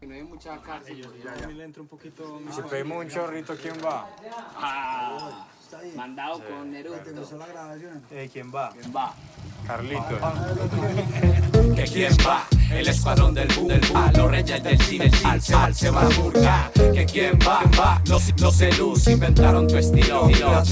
Que no hay mucha cárcel. le entra un poquito. Si pedimos un chorrito, ¿quién va? Ah, mandado con Neruto. Eh, ¿Quién va? ¿Quién va? Carlitos. que quién va, el escuadrón del boom, del boom, los reyes del cine, al se va, se va a burgar, que quién va, va, los, los elus inventaron tu estilo, la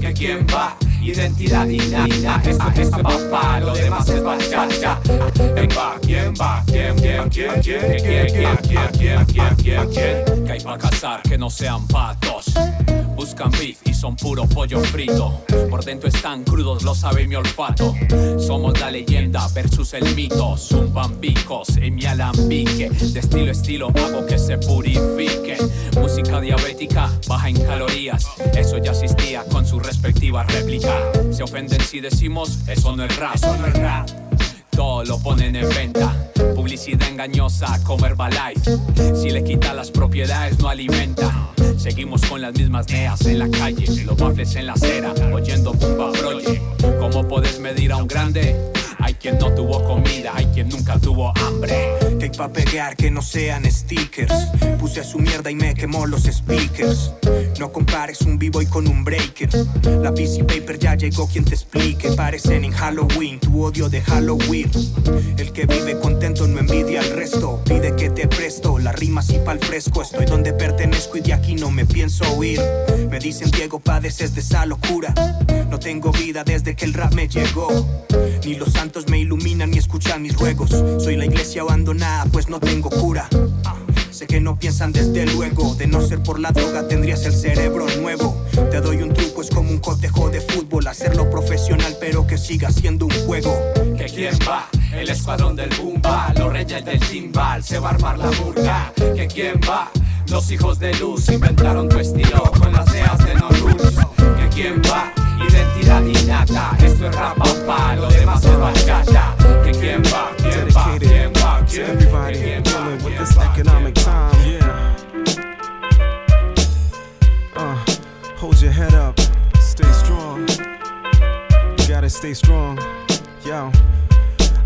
que quién va, identidad inacta, esta, esta papá, lo demás es bachata, quién va, quién va, quién, quién, quién, quién, quién, quién, quién, quién, quién, quién, quién, que hay para cazar que no sean patos, buscan beef y son puro pollo frito, por dentro están crudos, lo sabe mi olfato, somos la leyenda versus el mito, zumban bicos en mi alambique, de estilo estilo hago que se purifique, música diabética, baja en calorías, eso ya existía con su respectiva réplica, se ofenden si decimos eso no es rap, eso no es rap. Todo lo ponen en venta. Publicidad engañosa como Herbalife. Si le quita las propiedades, no alimenta. Seguimos con las mismas neas en la calle. Los baffles en la acera, oyendo Bumba Project. ¿Cómo puedes medir a un grande? Hay quien no tuvo comida, hay quien nunca tuvo hambre. Hay pa' pegar que no sean stickers. Puse a su mierda y me quemó los speakers. No compares un b-boy con un breaker. La PC Paper ya llegó quien te explique. Parecen en Halloween, tu odio de Halloween. El que vive contento no envidia al resto. Pide que te presto la rima así pa'l fresco. Estoy donde pertenezco y de aquí no me pienso huir. Me dicen Diego, padeces de esa locura. No tengo vida desde que el rap me llegó. Ni los me iluminan ni escuchan mis ruegos. Soy la iglesia abandonada, pues no tengo cura. Sé que no piensan desde luego. De no ser por la droga, tendrías el cerebro nuevo. Te doy un truco, es como un cotejo de fútbol. Hacerlo profesional, pero que siga siendo un juego. que quién va, el escuadrón del Bumba, los reyes del timbal, se va a armar la burga, que quién va, los hijos de luz inventaron tu estilo con las neas de no rules, que quién va, identidad innata, esto es rap papá, lo demás es bachata, que quién va, quién va, quién va, quién, everybody quién dealing with this va, economic quién va. time. Yeah. Uh, hold your head up, stay strong. You gotta stay strong. Yo.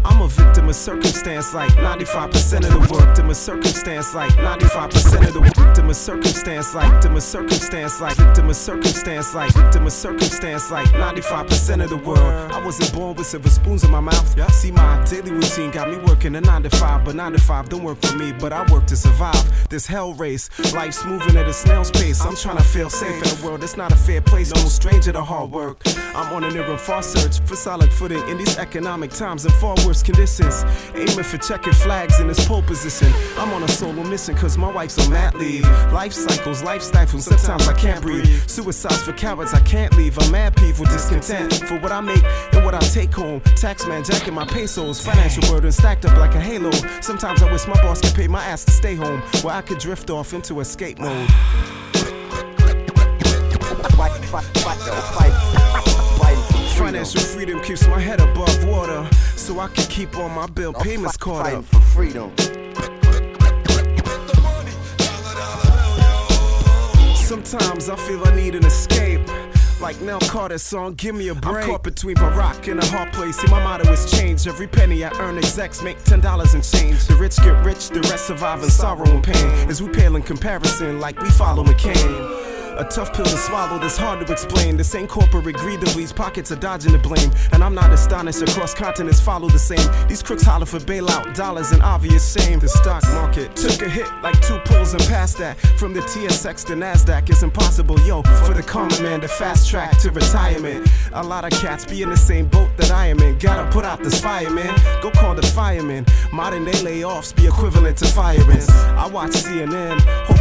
I'm a victim of circumstance like 95% of the work. Victim of circumstance like 95% of the work. Victim of circumstance like victim of circumstance like victim of circumstance like victim of circumstance like 95% of the world. I wasn't born with silver spoons in my mouth. See my daily routine got me working a 9 to 5, but 9 to 5 don't work for me, but I work to survive this hell race. Life's moving at a snail's pace. I'm trying to feel safe in a world that's not a fair place. No stranger to hard work. I'm on an near and far search for solid footing in these economic times and far worse conditions. Aiming for checking flags in this pole position. I'm on a solo mission cause my wife's on mat leave. Life cycles, life stifles, sometimes I can't breathe. Suicides for cowards, I can't leave. I'm mad peeved with discontent for what I make and what I take home. Taxman jacking my pesos, financial burden stacked up like a halo. Sometimes I wish my boss could pay my ass to stay home where I could drift off into escape mode. Financial freedom keeps my head above water, so I can keep all my bill payments caught up. for freedom. Sometimes I feel I need an escape. Like Nell Carter's song, Give Me a Break. I'm caught between a rock and a hard place. See, my motto is change. Every penny I earn, execs make ten dollars and change. The rich get rich, the rest survive in sorrow and pain. As we pale in comparison, like we follow McCain. A tough pill to swallow that's hard to explain. This ain't corporate greed that leaves pockets are dodging the blame. And I'm not astonished across continents follow the same. These crooks holler for bailout dollars and obvious shame. The stock market took a hit like two pulls and past that. From the TSX to NASDAQ, it's impossible, yo. For the common man to fast track to retirement. A lot of cats be in the same boat that I am in. Gotta put out this fire, man. Go call the fireman. Modern day layoffs be equivalent to firings. I watch CNN,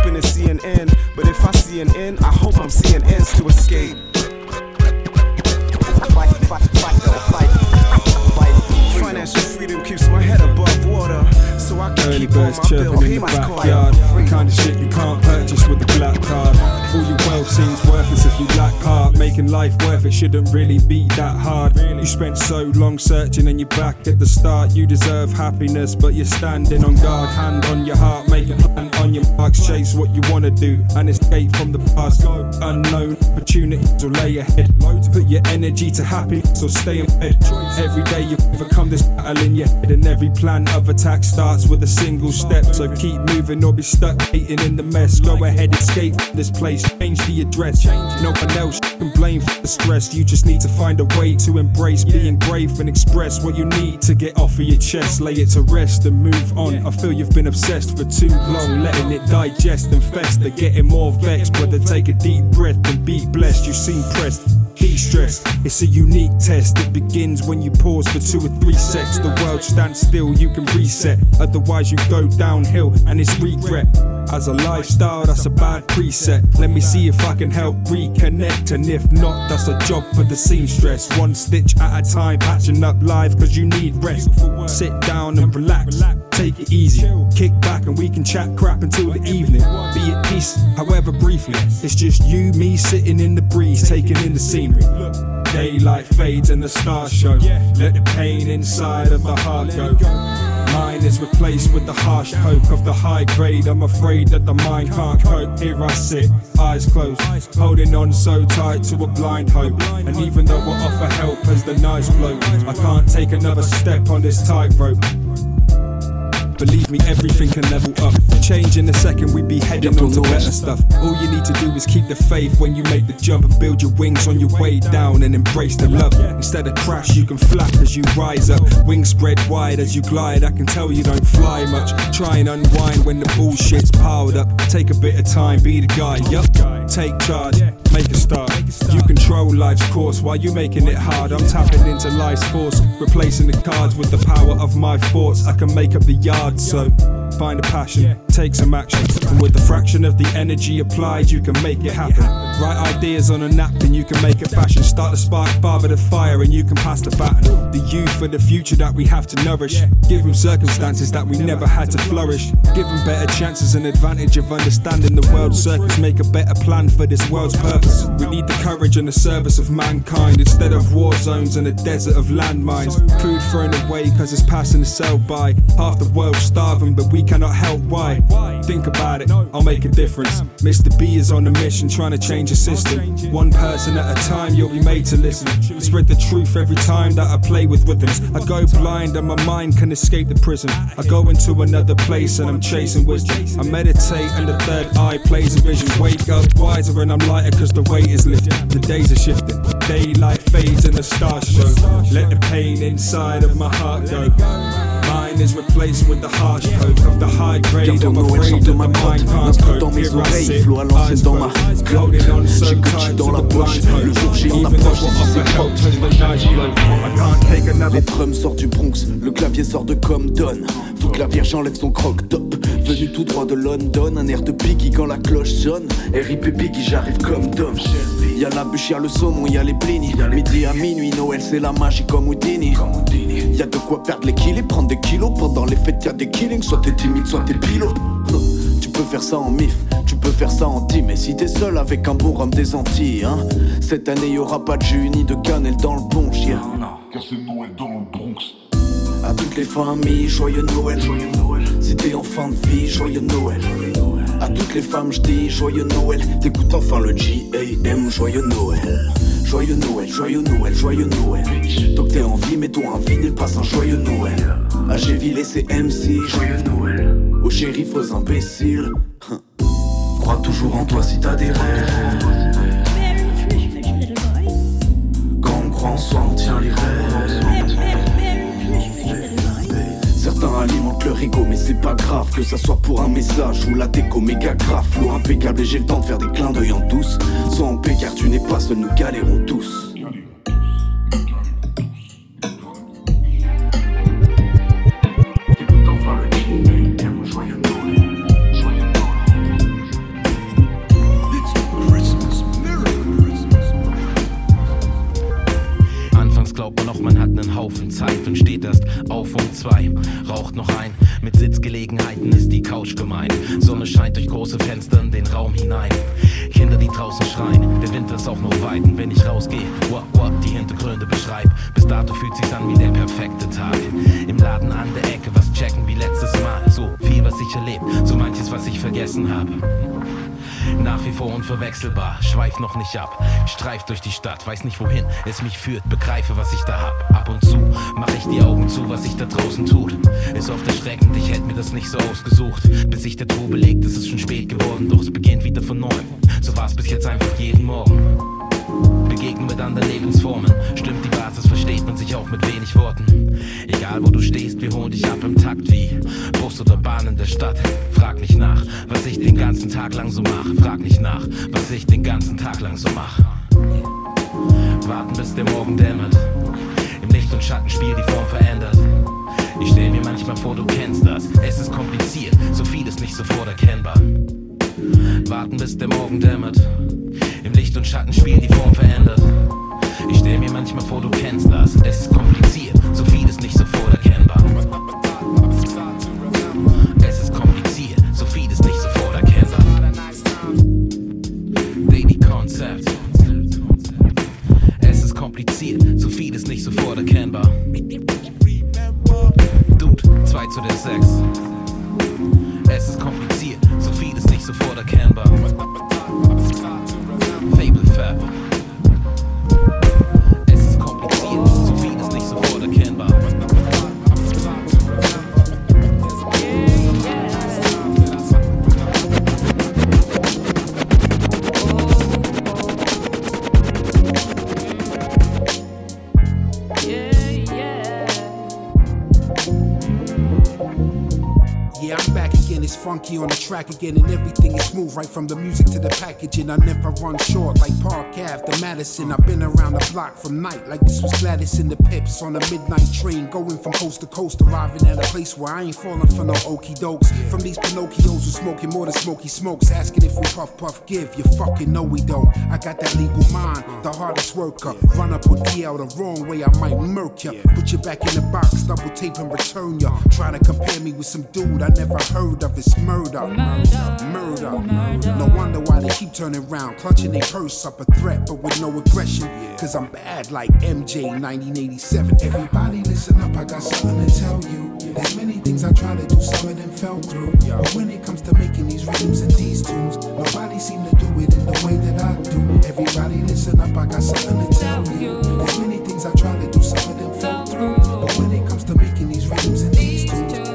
hoping to see an end. But if I see an end, I hope I'm seeing ends to escape. Early birds chirping in the backyard. The kind of shit you can't purchase with a black card. All your wealth seems worthless if you lack heart. Making life worth it shouldn't really be that hard. You spent so long searching and you're back at the start. You deserve happiness, but you're standing on guard. Hand on your heart, make a plan on your marks. Chase what you wanna do and escape from the past. Go unknown opportunities will lay ahead. Put your energy to happiness or stay in bed. Every day you overcome this battle in your head, and every plan of attack starts with a single step. So keep moving or be stuck hating in the mess. Go ahead, escape from this place, change the address. No one else can blame for the stress. You just need to find a way to embrace being brave and express what you need to get off of your chest. Lay it to rest and move on. I feel you've been obsessed for too long, letting it digest and fester. Getting more vexed, brother. Take a deep breath and be blessed. You seem pressed. Be stressed, it's a unique test. It begins when you pause for two or three seconds. The world stands still, you can reset. Otherwise, you go downhill and it's regret. As a lifestyle, that's a bad preset. Let me see if I can help reconnect. And if not, that's a job for the seamstress. One stitch at a time, patching up live cause you need rest. Sit down and relax, take it easy. Kick back and we can chat crap until the evening. Be at peace, however briefly. It's just you, me sitting in the breeze, taking in the scenery. Daylight fades and the stars show. Let the pain inside of the heart go. Mine is replaced with the harsh poke of the high grade. I'm afraid that the mind can't cope. Here I sit, eyes closed, holding on so tight to a blind hope. And even though I offer help as the nights blow, I can't take another step on this tightrope. Believe me, everything can level up. Change in a second, we be heading on to better stuff. All you need to do is keep the faith when you make the jump and build your wings on your way down and embrace the love. Instead of crash, you can flap as you rise up. Wings spread wide as you glide. I can tell you don't fly much. Try and unwind when the bullshit's piled up. Take a bit of time, be the guy. Yup. Take charge, make a start. You control life's course while you're making it hard. I'm tapping into life's force, replacing the cards with the power of my thoughts. I can make up the yard, so find a passion, take some action. And with a fraction of the energy applied, you can make it happen. Write ideas on a napkin, you can make it fashion. Start the spark, father the fire, and you can pass the baton. The youth for the future that we have to nourish. Give them circumstances that we never had to flourish. Give them better chances and advantage of understanding the world's circus. Make a better plan for this world's purpose. We need the courage and the service of mankind instead of war zones and a desert of landmines. Food thrown away cause it's passing the sell by. Half the world starving, but we cannot help why. Think about it, I'll make a difference. Mr. B is on a mission trying to change the system. One person at a time, you'll be made to listen. I spread the truth every time that I play with rhythms. I go blind and my mind can escape the prison. I go into another place and I'm chasing wisdom. I meditate and the third eye plays a vision. Wake up wiser and I'm lighter cause the weight is lifted. The days are shifting. Daylight fades and the stars show. Let the pain inside of my heart go. Mine is replaced with the harsh coke of the high grade. I'm Noël afraid that ma my mind can't dans mes oreilles, flot à l'ancienne dans ma so J'ai tu dans la poche, le jour J en Even though approche, I si c'est propre. Les drums sortent du Bronx, le clavier sort de Compton. Que la Vierge enlève son croque-top. Venu tout droit de London, un air de Biggie quand la cloche sonne. RIP Biggie, j'arrive comme Dom. Y'a la bûche, y'a le saumon, y'a les blinis. Midi à minuit, Noël c'est la magie comme Houdini. Y'a de quoi perdre l'équilibre, prendre des kilos. Pendant les fêtes, y'a des killings. Soit t'es timide, soit t'es pilot. Tu peux faire ça en mif, tu peux faire ça en team. Et si t'es seul avec un bon rhum des Antilles, hein. Cette année y'aura pas de jus ni de cannelle dans le bon chien. À toutes les familles, joyeux Noël, joyeux Noël. Si t'es en fin de vie, joyeux Noël. À toutes les femmes, je dis joyeux Noël. T'écoutes enfin le G.A.M. joyeux Noël. Joyeux Noël, joyeux Noël, joyeux Noël. Que t'es en vie, mets-toi un vinyle, passe un joyeux Noël. À Géville et ses MC, joyeux Noël. Aux shérifs, aux imbéciles. Crois toujours en toi si t'as des rêves. Quand on croit en soi, on tient les rêves. Alimentent leur ego, mais c'est pas grave que ça soit pour un message ou la déco méga grave. Flow impeccable et j'ai le temps de faire des clins d'œil en douce. Sois en paix car tu n'es pas seul, nous galérons tous. Durch große Fenster in den Raum hinein. Kinder, die draußen schreien, der Winter ist auch noch weit. Und wenn ich rausgehe, what, what, die Hintergründe beschreib. Bis dato fühlt sich's an wie der perfekte Tag. Im Laden an der Ecke, was checken wie letztes Mal. So viel, was ich erlebt, so manches, was ich vergessen habe. Nach wie vor unverwechselbar, schweif noch nicht ab. Streif durch die Stadt, weiß nicht wohin es mich führt, begreife, was ich da hab. Ab und zu mach ich die Augen zu, was sich da draußen tut. Ist oft erschreckend, ich hätte mir das nicht so ausgesucht. Bis sich der Trubel legt, ist es schon spät geworden, doch es beginnt wieder von neuem. So war's bis jetzt einfach jeden Morgen. Begegnen mit anderen Lebensformen. Stimmt die Basis, versteht man sich auch mit wenig Worten. Egal wo du stehst, wir holen dich ab im Takt wie Bus oder Bahn in der Stadt. Frag nicht nach, was ich den ganzen Tag lang so mach. Frag nicht nach, was ich den ganzen Tag lang so mach. Warten bis der Morgen dämmert. Im Licht und Schattenspiel die Form verändert. Ich stell mir manchmal vor, du kennst das. Es ist kompliziert, so viel ist nicht sofort erkennbar. Warten bis der Morgen dämmert. Im Licht und Schattenspiel die Form verändert. Ich stell mir manchmal vor, du kennst das. Es ist kompliziert, so viel ist nicht sofort erkennbar. On the track again, and everything is smooth right from the music to the packaging. I never run short like Park Ave to Madison. I've been around the block from night like this was Gladys in the Pips on a midnight train, going from coast to coast, arriving at a place where I ain't falling for no okey dokes. From these Pinocchios who smoking more than smoky smokes, asking if we puff puff give. You fucking know we don't. I got that legal mind, the hardest worker. Run up or DL the wrong way, I might murk ya. Put you back in the box, double tape and return ya. Trying to compare me with some dude I never heard of. It's murder, murder, murder. No wonder why they keep turning around, clutching their purse up a threat, but with no aggression. Cause I'm bad like MJ 1987. Everybody listen up, I got something to tell you. There's many things I try to do, some of them fell through. But when it comes to making these rhythms and these tunes, nobody seem to do it in the way that I do. Everybody listen up, I got something to tell you. There's many things I try to do, some of them fell through. But when it comes to making these rhythms and these tunes,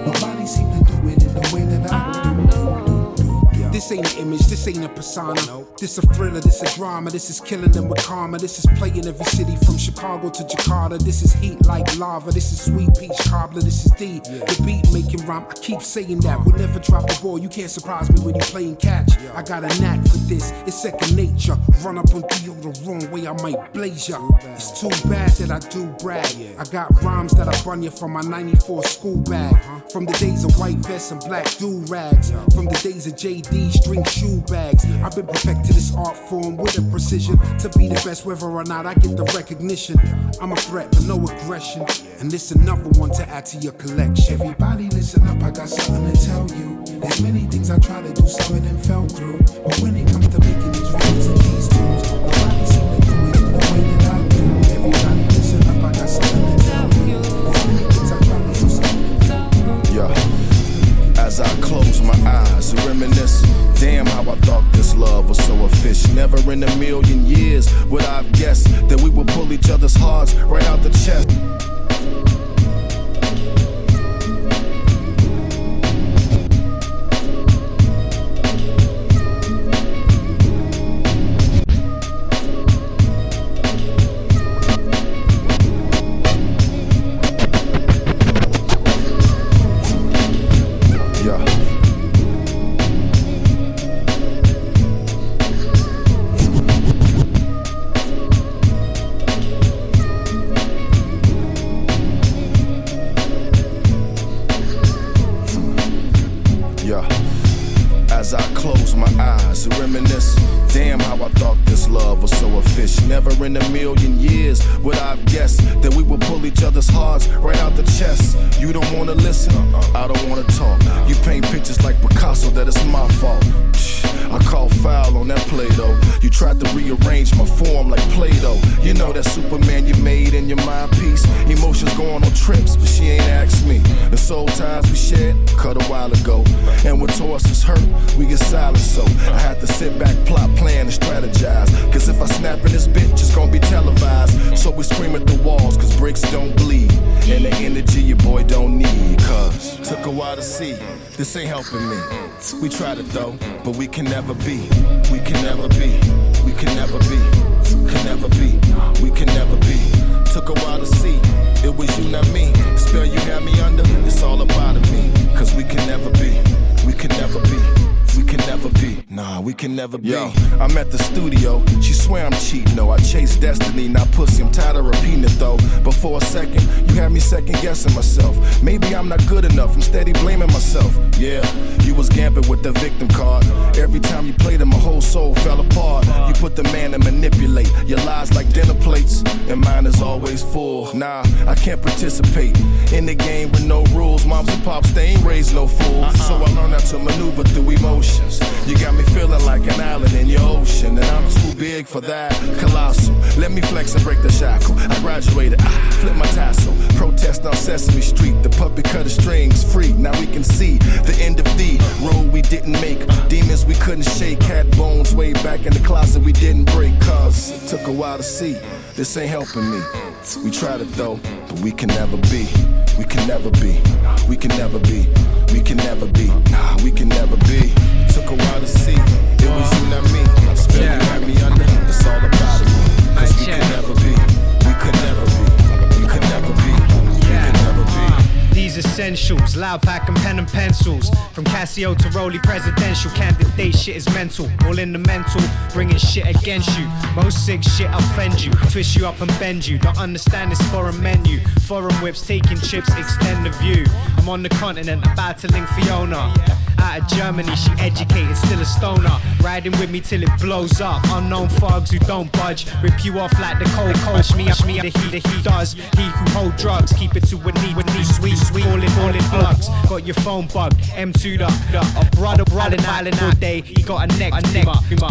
This ain't an image, this ain't a persona. This a thriller, this a drama, this is killing them with karma. This is playing every city from Chicago to Jakarta. This is heat like lava, this is sweet peach cobbler, this is D. The beat making rhyme, I keep saying that. We'll never drop a ball, you can't surprise me when you playing catch. I got a knack for this, it's second nature. Run up on Dio the wrong way, I might blaze ya. It's too bad that I do brag. I got rhymes that I run you from my 94 school bag. Uh-huh. From the days of white vests and black do rags. From the days of JD string shoe bags. I've been perfected this art form with a precision to be the best, whether or not I get the recognition. I'm a threat, but no aggression. And this another one to add to your collection. Everybody listen up, I got something to tell you. There's many things I try to do, some of them fell through. But when it comes to making these rhymes and these tunes, nobody seem to do it the way that I do. Everybody listen up, I got something As I close my eyes and reminisce, damn how I thought this love was so official. Never in a million years would I've guessed that we would pull each other's hearts right out the chest. Helping me. We tried it though, but we can never be. We can never be. We can never be. Can never be. We can never be. Took a while to see. It was you, not me. Spell you had me under. It's all about me. Cause we can never be. We can never be. We can never be. Nah, we can never be. Yo, I'm at the studio. She swear I'm cheating. No, I chase destiny, not pussy. I'm tired of repeating it though. But for a second, you had me second guessing myself. Maybe I'm not good enough. I'm steady blaming myself. Yeah, you was gambling with the victim card. Every time you played it, my whole soul fell apart. You put the man to manipulate your lies like dinner plates, and mine is always full. Nah, I can't participate in the game with no rules. Moms and pops, they ain't raised no fool. Uh-huh. So I learned how to maneuver through emotions. You got me feeling like an island in your ocean, and I'm too big for that. Colossal. Let me flex and break the shackle. I graduated, I flip my tassel. Protest on Sesame Street. The puppet cut the strings free. Now we can see the end of the road we didn't make. Demons we couldn't shake. Had bones way back in the closet we didn't break. Cause it took a while to see. This ain't helping me. We tried it though, but we can never be. We can never be. We can never be. We can never be. Nah, we can never be. Took a while to see. It was you, not me. Spell you had me under. It's all about me. Cause we could never be. We could never be. We could never be. We could never be. These essentials, loud pack and pen and pencils. From Casio to Rolly presidential, candidate shit is mental. All in the mental, bringing shit against you. Most sick shit offend you, twist you up and bend you. Don't understand this foreign menu. Foreign whips taking chips, extend the view. I'm on the continent, about to link Fiona. Out of Germany, she educated, still a stoner. Riding with me till it blows up. Unknown thugs who don't budge, rip you off like the cold coach. Me, me, the he, the he does. He who hold drugs, keep it to a knee, with knee, sweet, sweet. All in, all in plugs. Got your phone bugged. M2 the, the a brother, brother, island all day. He got a neck, a neck.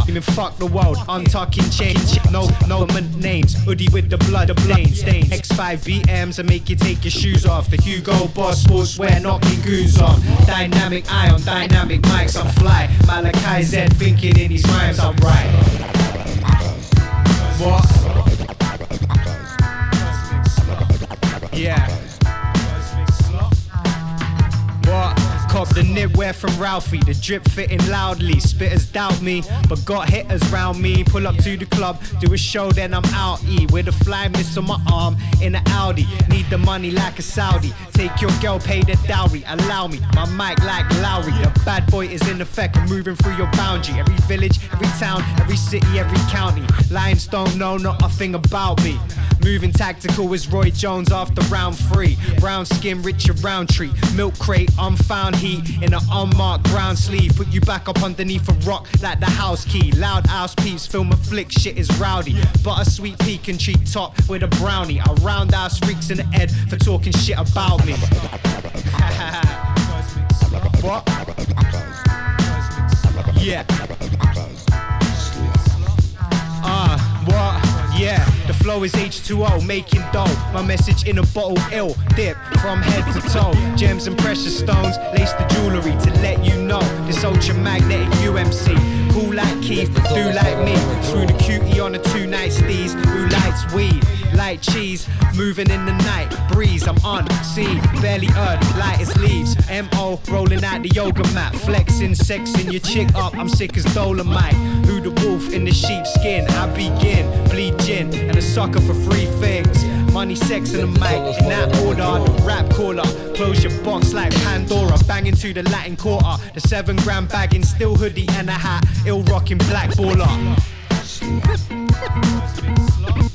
Even fuck the world, untucking chains. No, no names. Hoodie with the blood, the stains, stains. X5 VMs and make you take your shoes off. The Hugo Boss sportswear, knocking goons off. Dynamic eye on dynamic mics, I'm fly. Malachi Z thinking in these rhymes, I'm right. What? Yeah. The knitwear from Ralphie, the drip fitting loudly. Spitters doubt me, but got hitters round me. Pull up to the club, do a show, then I'm out. E with a fly miss on my arm in an Audi. Need the money like a Saudi. Take your girl, pay the dowry. Allow me, my mic like Lowry. The bad boy is in effect, moving through your boundary. Every village, every town, every city, every county. Lions don't know not a thing about me. Moving tactical is Roy Jones after round three. Brown skin, Richard Roundtree. Milk crate, i'm unfound in an unmarked brown sleeve. Put you back up underneath a rock like the house key. Loud house peeps, film a flick, shit is rowdy. Butter sweet peek and treat top with a brownie. I roundhouse freaks in the head for talking shit about me. what? Yeah. Flow is H2O, making dough. My message in a bottle, ill dip from head to toe. Gems and precious stones, lace the jewelry to let you know this ultra magnetic UMC. Cool like Keith, but do like me. Screw the cutie on a two night steez who likes weed. Like cheese, moving in the night breeze. I'm on sea, barely earth, light as leaves. Mo rolling out the yoga mat, flexing, sexing your chick up. I'm sick as Dolomite. Who the wolf in the sheepskin? I begin, bleed gin, and a sucker for free things. Money, sex, and a mic in that order. The rap caller, close your box like Pandora. Banging to the Latin quarter. The seven gram bagging, still hoodie and a hat. Ill rocking black baller.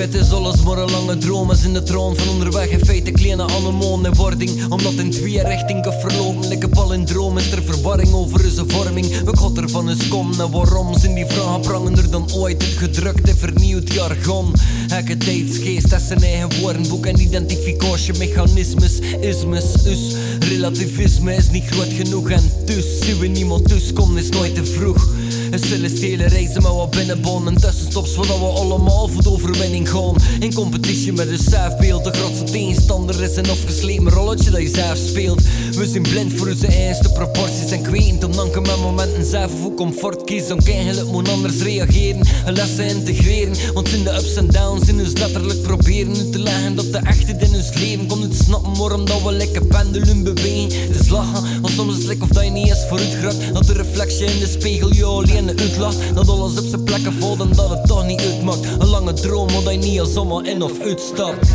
weet is alles maar een lange dromen zijn de troon van onderweg. In feite kleine anemoon in wording. Omdat in twee richting verlopen een palindroom is. Er verwarring over onze vorming. We god er van eens kom? En waarom zijn die vragen prangender dan ooit? Het gedrukte vernieuwd jargon. Hekke tijdsgeest dat zijn eigen woordenboek en identificatiemechanismes Ismes, us, relativisme is niet groot genoeg En dus zien we niemand tussenkomen is nooit te vroeg een celestiële reizen met wat binnenbonen Tussenstops voordat we allemaal voor de overwinning gaan. In competitie met een zelfbeeld De grootste tegenstander is een afgeslepen rolletje dat je zelf speelt. We zijn blind voor onze eigen proporties En kwetend om dan met momenten zelf voor comfort kiezen. Ook eigenlijk moet anders reageren. En lessen integreren Want in de ups en downs in ons letterlijk proberen uit te leggen Dat de echte in ons leven kon het snappen Waarom dat we lekker pendulum bewegen. Het is lachen, want soms is het like of dat je niet eens vooruit gaat Dat de reflectie in de spiegel je alleen uitlacht Dat alles op zijn plekken valt en dat het toch niet uitmaakt Een lange droom, wat je niet als zomaar in of uitstapt.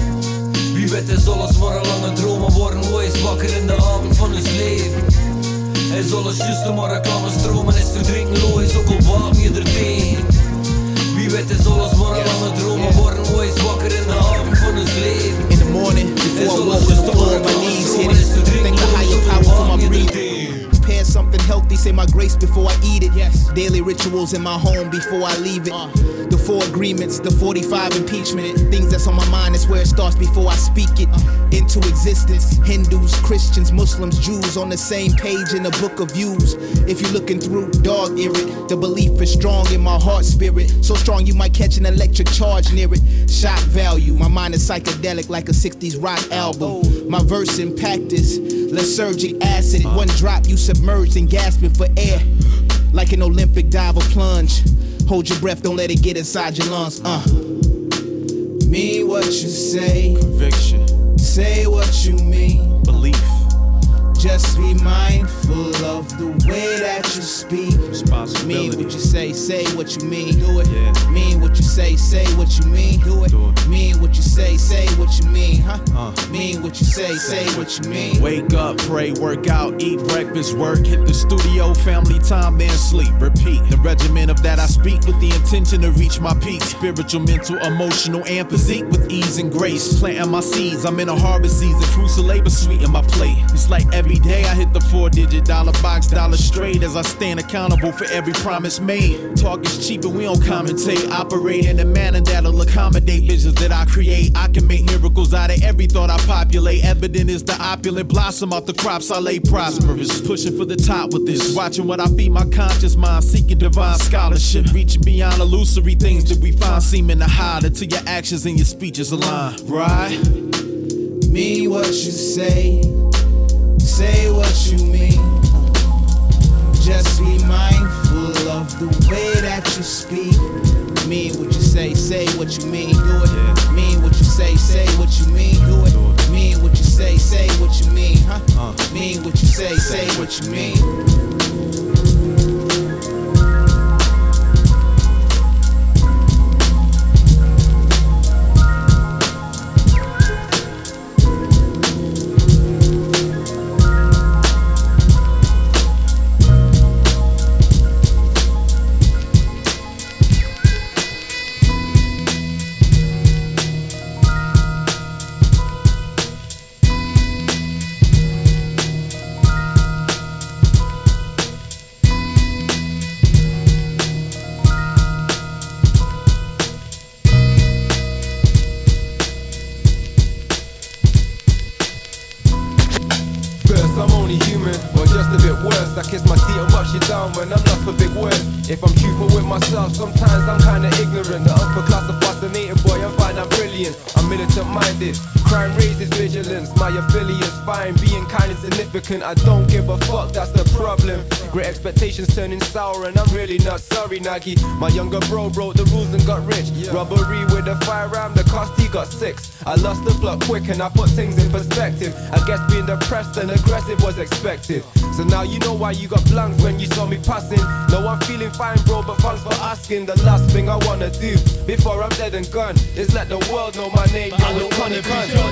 Wie weet is alles maar een lange droom Maar worden eens wakker in de avond van ons leven? Is alles juist maar reclame stromen Is verdrinken logisch, ook al waak je er tegen. Wie weet is alles maar een lange droom Maar worden eens wakker in de avond van ons leven? In the morning, before I walk on the floor, my knees hit it. Thank the higher power for my breathing. Something healthy, say my grace before I eat it. Yes. Daily rituals in my home before I leave it. Uh. The four agreements, the 45 impeachment. Things that's on my mind, that's where it starts before I speak it uh. into existence. Hindus, Christians, Muslims, Jews on the same page in the book of views. If you're looking through, dog ear it. The belief is strong in my heart spirit. So strong you might catch an electric charge near it. Shock value. My mind is psychedelic like a 60s rock album. Oh. My verse impact is lysergic acid. Uh. One drop, you and gasping for air. Like an Olympic dive or plunge. Hold your breath, don't let it get inside your lungs. Uh. Mean what you say. Conviction. Say what you mean. Belief. Just be mindful of the way that you speak. Mean what you say, say what you mean. Do it. Mean what you say, say what you mean. Do it. Mean what you say, say what you mean. Huh? Uh. Mean what you say, say what you mean. Wake up, pray, work out, eat breakfast, work, hit the studio, family time, then sleep. Repeat the regimen of that I speak with the intention to reach my peak. Spiritual, mental, emotional, and physique with ease and grace. Planting my seeds, I'm in a harvest season. Fruits of labor sweet in my plate. It's like every day I hit the four digit dollar box, dollar straight as I stand accountable for every promise made. Talk is cheap and we don't commentate. Operate in a manner that'll accommodate visions that I create. I can make miracles out of every thought I populate. Evident is the opulent blossom out the crops I lay prosperous. Pushing for the top with this. Watching what I feed my conscious mind. Seeking divine scholarship. Reaching beyond illusory things that we find seeming to hide until your actions and your speeches align. Right? Mean what you say. Say what you mean. Just be mindful of the way that you speak. Mean what you say, say what you mean. Do it. Mean what you say, say what you mean. Do it. Mean what you say, say what you mean. Huh? Mean what you say, say what you mean. When I'm not for big words. If I'm truthful with myself, sometimes I'm kinda ignorant. The upper class are fascinated, boy, I find I'm brilliant. I'm militant minded, crime raises vigilance. My affiliates fine, being kind is significant. I don't give a fuck, that's the problem. Great expectations turning sour, and I'm really not sorry, Nagi. My younger bro broke the rules and got rich. Robbery with a firearm, the cost he got six. I lost the plot quick and I put things in perspective. I guess being depressed and aggressive was expected. So now you know why you got blanks when you saw me passing. No, I'm feeling fine, bro, but thanks for asking. The last thing I wanna do before I'm dead and gone is let the world know my name. I don't wanna be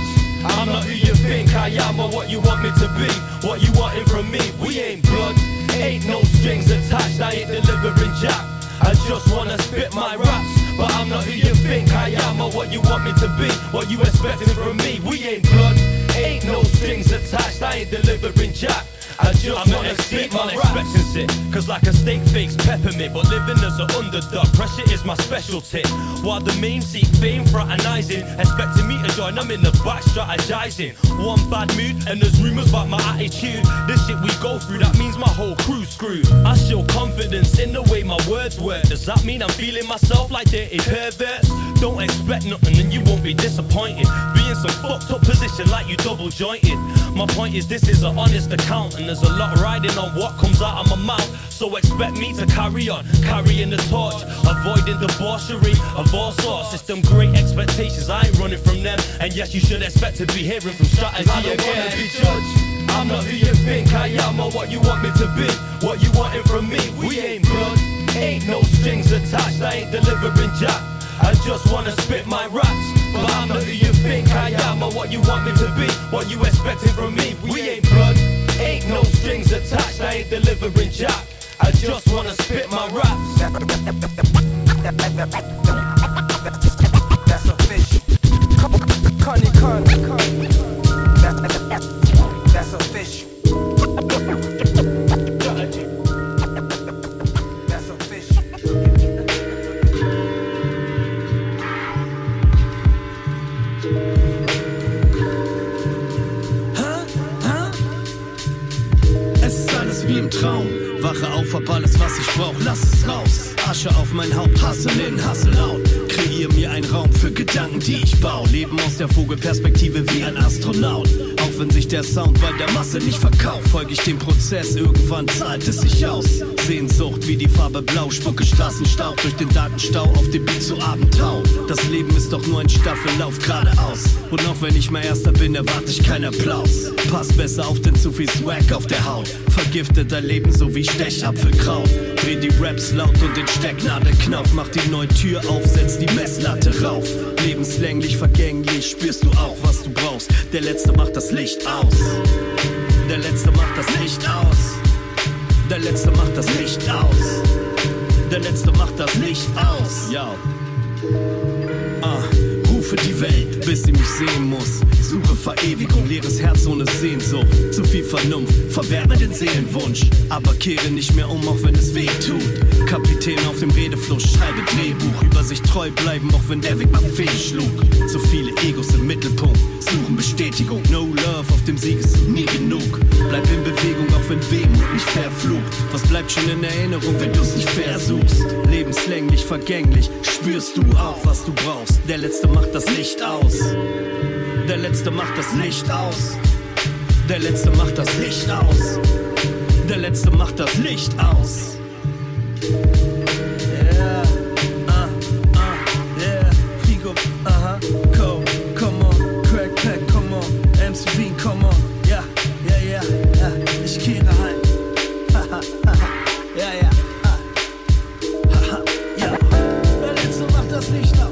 I'm not who you think I am or what you want me to be. What you wanting from me? We ain't blood. Ain't no strings attached. I ain't delivering jack. I just wanna spit my raps. But I'm not who you think I am or what you want me to be. What you expecting from me? We ain't blood. Ain't no strings attached. I ain't delivering jack. I just I'm wanna spit my it. Cause like a steak fakes peppermint, but living as an underdog, pressure is my specialty. While the main seek fame, fraternizing, expecting me to join, I'm in the back strategizing. One bad mood, and there's rumors about my attitude. This shit we go through, that means my whole crew's screwed. I show confidence in the way my words work. Does that mean I'm feeling myself like dirty perverts? Don't expect nothing and you won't be disappointed. Be in some fucked up position like you double jointed. My point is, this is an honest account, and there's a lot riding on what comes out of my mouth. So expect me to carry on, carrying the torch, avoiding debauchery of all sorts. System great expectations, I ain't running from them. And yes, you should expect to be hearing from strategy I don't again. wanna be judged. I'm not who you think I am or what you want me to be. What you wanting from me? We ain't blood. Ain't no strings attached. I ain't delivering jack. I just wanna spit my raps. But I'm not who you think I am or what you want me to be. What you expecting from me? We ain't blood. No strings attached. I ain't delivering jack. I just wanna spit my raps. That's official. Connie, Connie, Connie. Wenn sich der Masse nicht verkauft, folge ich dem Prozess, irgendwann zahlt es sich aus. Sehnsucht wie die Farbe Blau, spucke Straßenstaub durch den Datenstau auf dem Beat zu Abendtau. Das Leben ist doch nur ein Staffellauf geradeaus. Und auch wenn ich mal Erster bin, erwarte ich keinen Applaus. Pass besser auf, denn zu viel Swag auf der Haut. Vergiftet dein Leben so wie Stechapfelkraut. Dreh die Raps laut und den Stecknadelknauf. Mach die neue Tür auf, setz die Messlatte rauf. Lebenslänglich, vergänglich, spürst du auch, was du brauchst. Der Letzte macht das Licht aus. Der Letzte macht das Licht aus. Der Letzte macht das Licht aus. Der Letzte macht das Licht aus. Ja. Rufe die Welt, bis sie mich sehen muss. Suche Verewigung, leeres Herz ohne Sehnsucht. Zu viel Vernunft, verwehre den Seelenwunsch. Aber kehre nicht mehr um, auch wenn es weh tut. Kapitän auf dem Redefluss, schreibe Drehbuch. Über sich treu bleiben, auch wenn der Weg mal fehlschlug. Zu viele Egos im Mittelpunkt, suchen Bestätigung. No love, auf dem Sieg ist nie genug. Bleib in Bewegung, auch wenn Wehmut mich verflucht. Was bleibt schon in Erinnerung, wenn du's nicht versuchst? Lebenslänglich, vergänglich, spürst du auch, was du brauchst. Der Letzte macht das Licht aus. Der Letzte macht das Licht aus. Der Letzte macht das Licht aus. Der Letzte macht das Licht aus. Yeah, ah, ah, yeah. Figo, aha, go, come on. Crack come on. MCV, come on. Ja, ja, ja, ja. Ich kehre heim. Haha, haha, ja, ja. ah. Haha, ja. Der Letzte macht das Licht aus.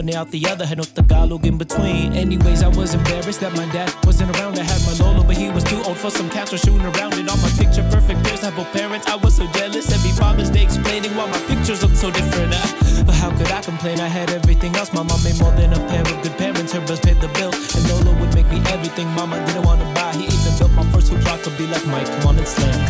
One out the other, had no Tagalog in between. Anyways, I was embarrassed that my dad wasn't around. I had my Lola, but he was too old for some cats were shooting around. And all my picture perfect pairs have parents. I was so jealous. Every Father's Day explaining why my pictures look so different. Uh, but how could I complain? I had everything else. My mom made more than a pair of good parents. Her bus paid the bill. And Lola would make me everything mama didn't want to buy. He even built my first hoop rock to be like Mike. Come on and slam.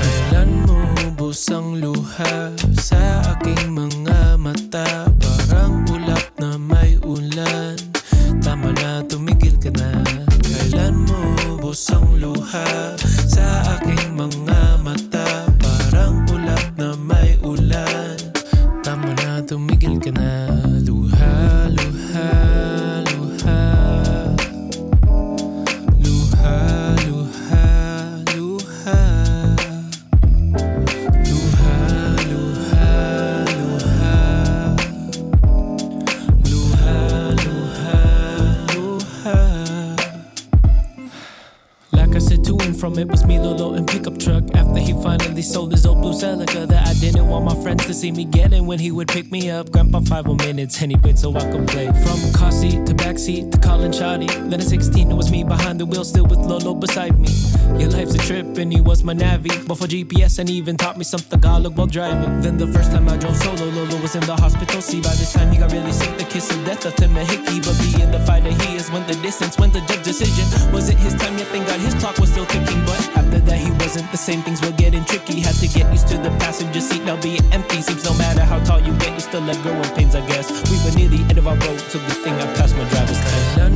He sold his old blue Celica that I didn't want my friends to see me getting when he would pick me up. Grandpa five more minutes and he wait so I could play. From car seat to back seat to calling Shotty. Then at 16 it was me behind the wheel, still with Lolo beside me. Your life's a trip and he was my navvy. Before GPS and even taught me some Tagalog while driving. Then the first time I drove solo, Lolo was in the hospital. See, by this time he got really sick, the kiss of death, a Tim Hickey. But being the fighter he is, when the distance, when the judge decision Was it his time yet. Thank God his clock was still ticking. But after that he wasn't the same. Things were getting tricky. We had to get used to the passenger seat now being empty. Seems no matter how tall you get, you still let go in pains. I guess we were near the end of our road, so good thing I passed my driver's test. Kailan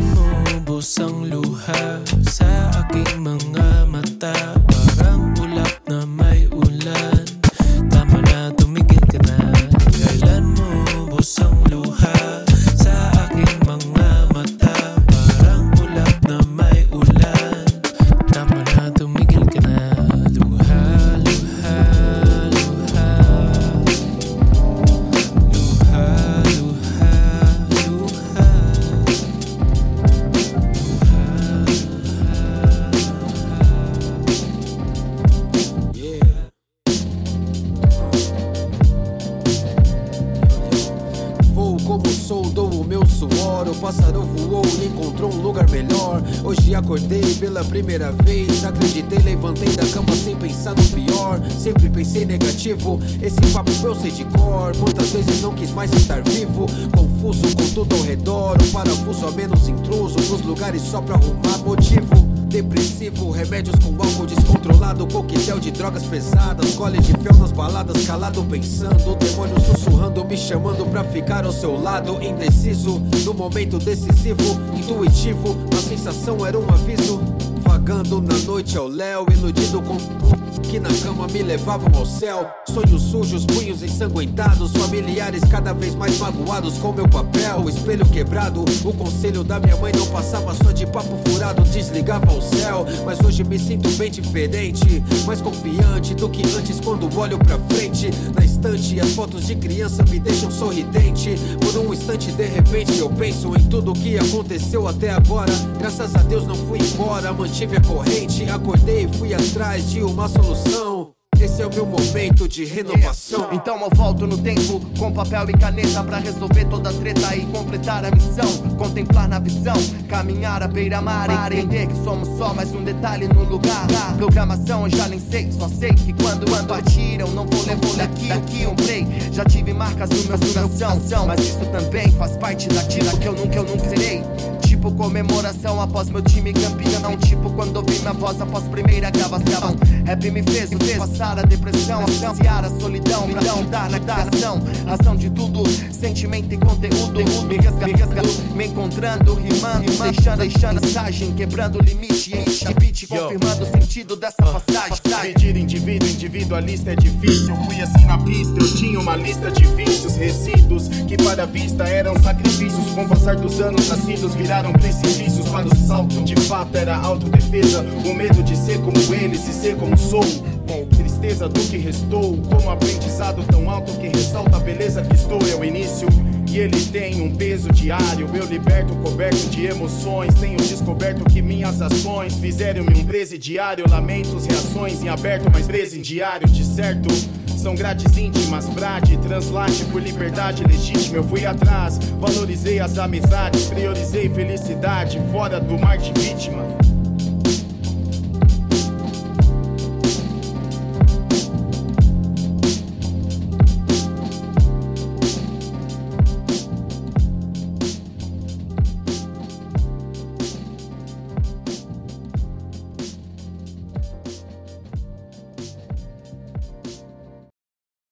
mo luha sa aking mga mata primeira vez. Acreditei, levantei da cama sem pensar no pior. Sempre pensei negativo. Esse papo eu sei de cor. Quantas vezes não quis mais estar vivo? Confuso com tudo ao redor. Um parafuso a menos intruso. Nos lugares só pra arrumar motivo. Depressivo, remédios com álcool descontrolado, coquetel de drogas pesadas, cole de fel nas baladas, calado pensando, demônio sussurrando, me chamando pra ficar ao seu lado, indeciso, no momento decisivo, intuitivo, a sensação era um aviso, vagando na noite ao léu, iludido com que na cama me levavam ao céu. Sonhos sujos, punhos ensanguentados, familiares cada vez mais magoados com meu papel. O espelho quebrado, o conselho da minha mãe não passava só de papo furado, desligava o céu. Mas hoje me sinto bem diferente, mais confiante do que antes quando olho pra frente. Na estante, as fotos de criança me deixam sorridente. Por um instante, de repente, eu penso em tudo o que aconteceu até agora. Graças a Deus não fui embora, mantive a corrente, acordei e fui atrás de uma solução. Esse é o meu momento de renovação. Então eu volto no tempo com papel e caneta pra resolver toda a treta e completar a missão. Contemplar na visão, caminhar à beira-mar, entender que somos só mais um detalhe no lugar. Programação eu já nem sei, só sei que quando quando atiram não vou levar daqui aqui um play. Já tive marcas no meu coração, mas isso também faz parte da tira que eu nunca eu nunca serei. Tipo comemoração após meu time campeão. Tipo quando ouvi minha voz após primeira gravação. Rap me fez o fez passar a depressão, apreciar a solidão, na criação. Razão de tudo, sentimento e conteúdo. Me resga, me encontrando, rimando, deixando, deixando mensagem, quebrando o limite. Em beat, confirmando o sentido dessa passagem. Medir indivíduo, individualista é difícil. Fui assim na pista, eu tinha uma lista de vícios, resíduos que para a vista eram sacrifícios. Com o passar dos anos, nascidos viraram precipícios para o salto. De fato era autodefesa, o medo de ser como eles e ser como sou. Do que restou, como aprendizado tão alto que ressalta a beleza que estou. É o início e ele tem um peso diário. Eu liberto coberto de emoções. Tenho descoberto que minhas ações fizeram-me um presidiário. Lamentos, reações em aberto, mas presidiário de certo. São grades íntimas, frade, translate por liberdade legítima. Eu fui atrás, valorizei as amizades, priorizei felicidade fora do mar de vítima.